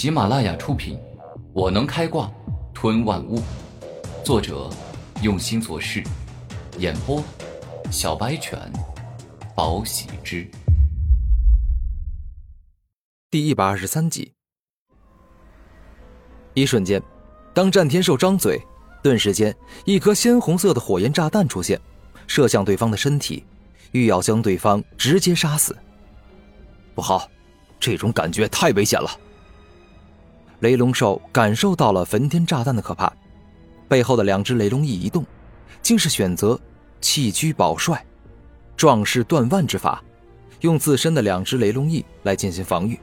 喜马拉雅出品，《我能开挂吞万物》，作者用心做事，演播小白犬，宝喜之。第一百二十三集。一瞬间，当战天兽张嘴，顿时间，一颗鲜红色的火焰炸弹出现，射向对方的身体，欲要将对方直接杀死。不好，这种感觉太危险了。雷龙兽感受到了焚天炸弹的可怕，背后的两只雷龙翼一动，竟是选择弃车保帅，壮士断腕之法，用自身的两只雷龙翼来进行防御。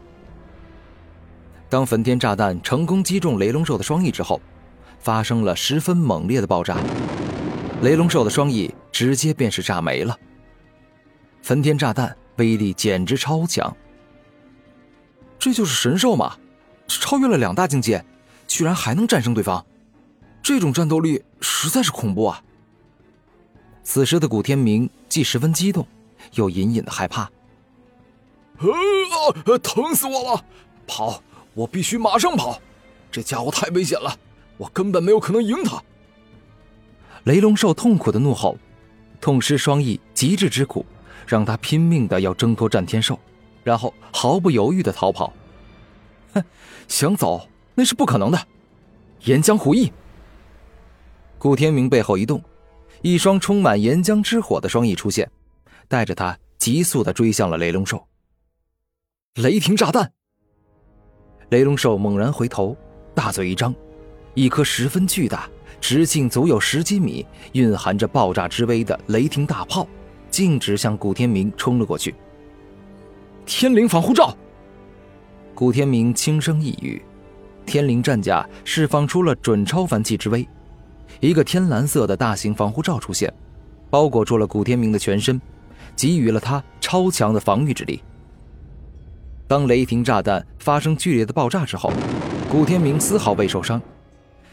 当焚天炸弹成功击中雷龙兽的双翼之后，发生了十分猛烈的爆炸，雷龙兽的双翼直接便是炸没了。焚天炸弹威力简直超强，这就是神兽吗？超越了两大境界，居然还能战胜对方，这种战斗力实在是恐怖啊！此时的古天明既十分激动，又隐隐的害怕。啊！疼死我了！跑！我必须马上跑！这家伙太危险了，我根本没有可能赢他。雷龙兽痛苦的怒吼，痛失双翼，极致之苦，让他拼命的要挣脱战天兽，然后毫不犹豫的逃跑。想走那是不可能的。岩浆虎翼。古天明背后一动，一双充满岩浆之火的双翼出现，带着他急速的追向了雷龙兽。雷霆炸弹。雷龙兽猛然回头，大嘴一张，一颗十分巨大、直径足有十几米、蕴含着爆炸之威的雷霆大炮，径直向古天明冲了过去。天灵防护罩。古天明轻声一语，天灵战甲释放出了准超凡气之威，一个天蓝色的大型防护罩出现，包裹住了古天明的全身，给予了他超强的防御之力。当雷霆炸弹发生剧烈的爆炸之后，古天明丝毫未受伤，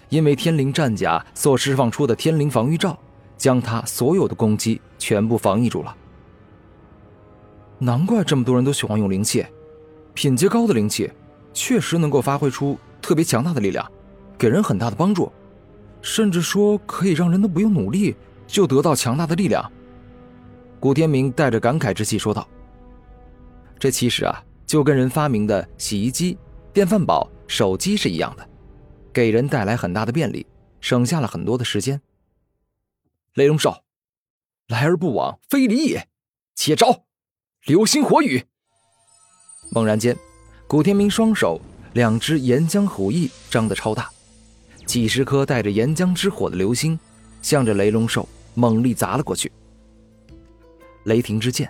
因为天灵战甲所释放出的天灵防御罩，将他所有的攻击全部防御住了。难怪这么多人都喜欢用灵器。品阶高的灵气，确实能够发挥出特别强大的力量，给人很大的帮助，甚至说可以让人都不用努力就得到强大的力量。古天明带着感慨之气说道：“这其实啊，就跟人发明的洗衣机、电饭煲、手机是一样的，给人带来很大的便利，省下了很多的时间。”雷龙兽，来而不往非礼也，且招，流星火雨。猛然间，古天明双手两只岩浆虎翼张得超大，几十颗带着岩浆之火的流星，向着雷龙兽猛力砸了过去。雷霆之剑，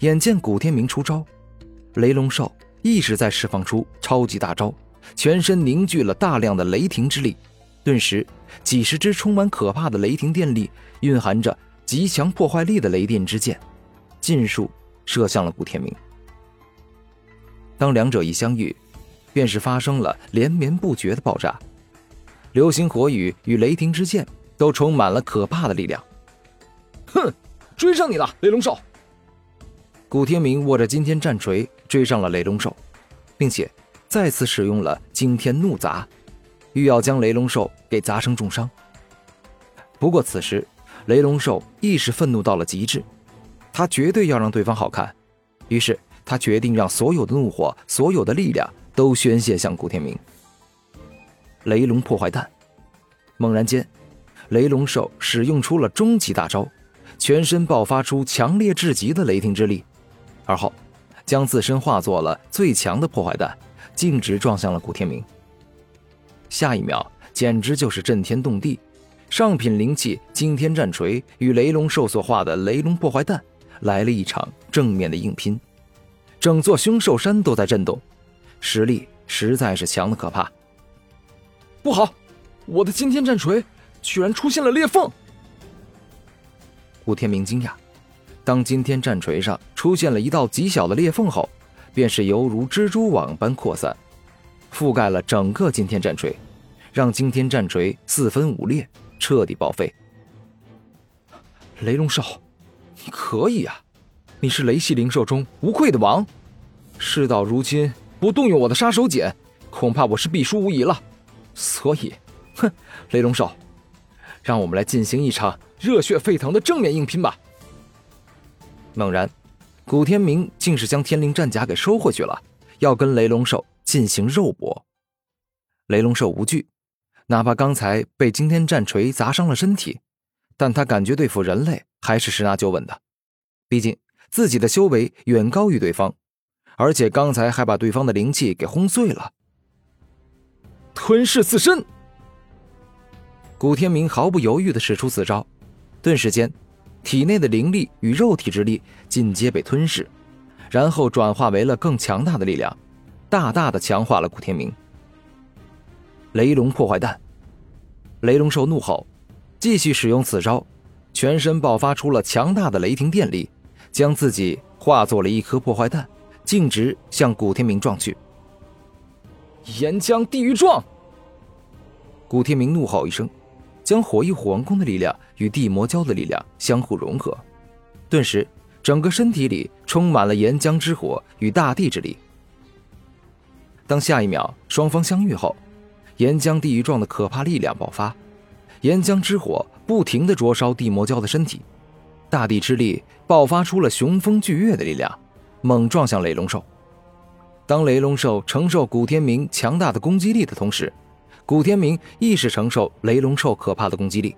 眼见古天明出招，雷龙兽一直在释放出超级大招，全身凝聚了大量的雷霆之力，顿时几十支充满可怕的雷霆电力、蕴含着极强破坏力的雷电之剑，尽数射向了古天明。当两者一相遇，便是发生了连绵不绝的爆炸，流星火雨与雷霆之剑都充满了可怕的力量。哼，追上你了，雷龙兽！古天明握着惊天战锤追上了雷龙兽，并且再次使用了惊天怒砸，欲要将雷龙兽给砸成重伤。不过此时，雷龙兽亦是愤怒到了极致，他绝对要让对方好看，于是。他决定让所有的怒火、所有的力量都宣泄向古天明。雷龙破坏弹，猛然间，雷龙兽使用出了终极大招，全身爆发出强烈至极的雷霆之力，而后将自身化作了最强的破坏弹，径直撞向了古天明。下一秒，简直就是震天动地，上品灵气惊天战锤与雷龙兽所化的雷龙破坏弹来了一场正面的硬拼。整座凶兽山都在震动，实力实在是强的可怕。不好，我的惊天战锤居然出现了裂缝！古天明惊讶，当惊天战锤上出现了一道极小的裂缝后，便是犹如蜘蛛网般扩散，覆盖了整个惊天战锤，让惊天战锤四分五裂，彻底报废。雷龙兽，你可以啊！你是雷系灵兽中无愧的王，事到如今，不动用我的杀手锏，恐怕我是必输无疑了。所以，哼，雷龙兽，让我们来进行一场热血沸腾的正面硬拼吧。猛然，古天明竟是将天灵战甲给收回去了，要跟雷龙兽进行肉搏。雷龙兽无惧，哪怕刚才被惊天战锤砸伤了身体，但他感觉对付人类还是十拿九稳的。毕竟自己的修为远高于对方，而且刚才还把对方的灵气给轰碎了。吞噬自身，古天明毫不犹豫的使出此招，顿时间，体内的灵力与肉体之力尽皆被吞噬，然后转化为了更强大的力量，大大的强化了古天明。雷龙破坏弹，雷龙兽怒吼，继续使用此招，全身爆发出了强大的雷霆电力，将自己化作了一颗破坏弹，径直向古天明撞去。岩浆地狱撞！古天明怒吼一声，将火翼虎王宫的力量与地魔蛟的力量相互融合，顿时整个身体里充满了岩浆之火与大地之力。当下一秒双方相遇后。岩浆地狱状的可怕力量爆发，岩浆之火不停的灼烧地魔蛟的身体，大地之力爆发出了雄风巨岳的力量，猛撞向雷龙兽。当雷龙兽承受古天明强大的攻击力的同时，古天明亦是承受雷龙兽可怕的攻击力。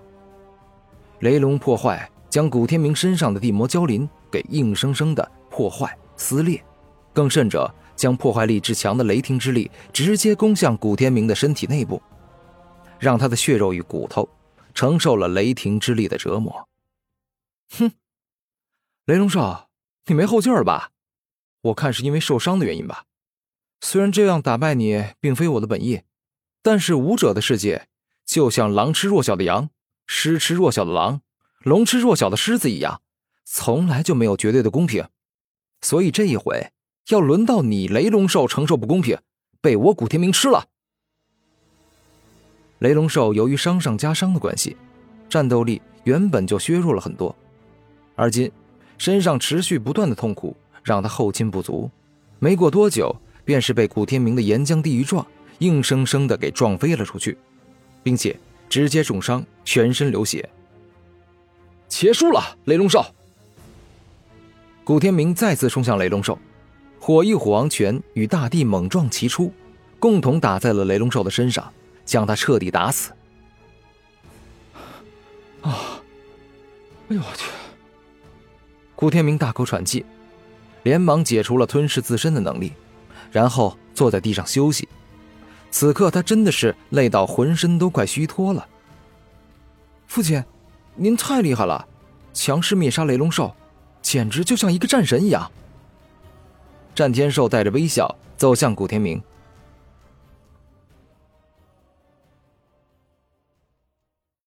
雷龙破坏将古天明身上的地魔蛟鳞给硬生生的破坏撕裂，更甚者。将破坏力之强的雷霆之力直接攻向古天明的身体内部，让他的血肉与骨头承受了雷霆之力的折磨。哼，雷龙少，你没后劲儿吧？我看是因为受伤的原因吧。虽然这样打败你并非我的本意，但是武者的世界就像狼吃弱小的羊，狮吃弱小的狼，龙吃弱小的狮子一样，从来就没有绝对的公平。所以这一回。要轮到你雷龙兽承受不公平，被我古天明吃了。雷龙兽由于伤上加伤的关系，战斗力原本就削弱了很多，而今身上持续不断的痛苦让他后劲不足，没过多久便是被古天明的岩浆地狱撞硬生生的给撞飞了出去，并且直接重伤，全身流血。结束了，雷龙兽。古天明再次冲向雷龙兽。火翼虎王拳与大地猛撞齐出，共同打在了雷龙兽的身上，将他彻底打死。啊！哎呦我去！古天明大口喘气，连忙解除了吞噬自身的能力，然后坐在地上休息。此刻他真的是累到浑身都快虚脱了。父亲，您太厉害了，强势灭杀雷龙兽，简直就像一个战神一样。战天兽带着微笑走向古天明。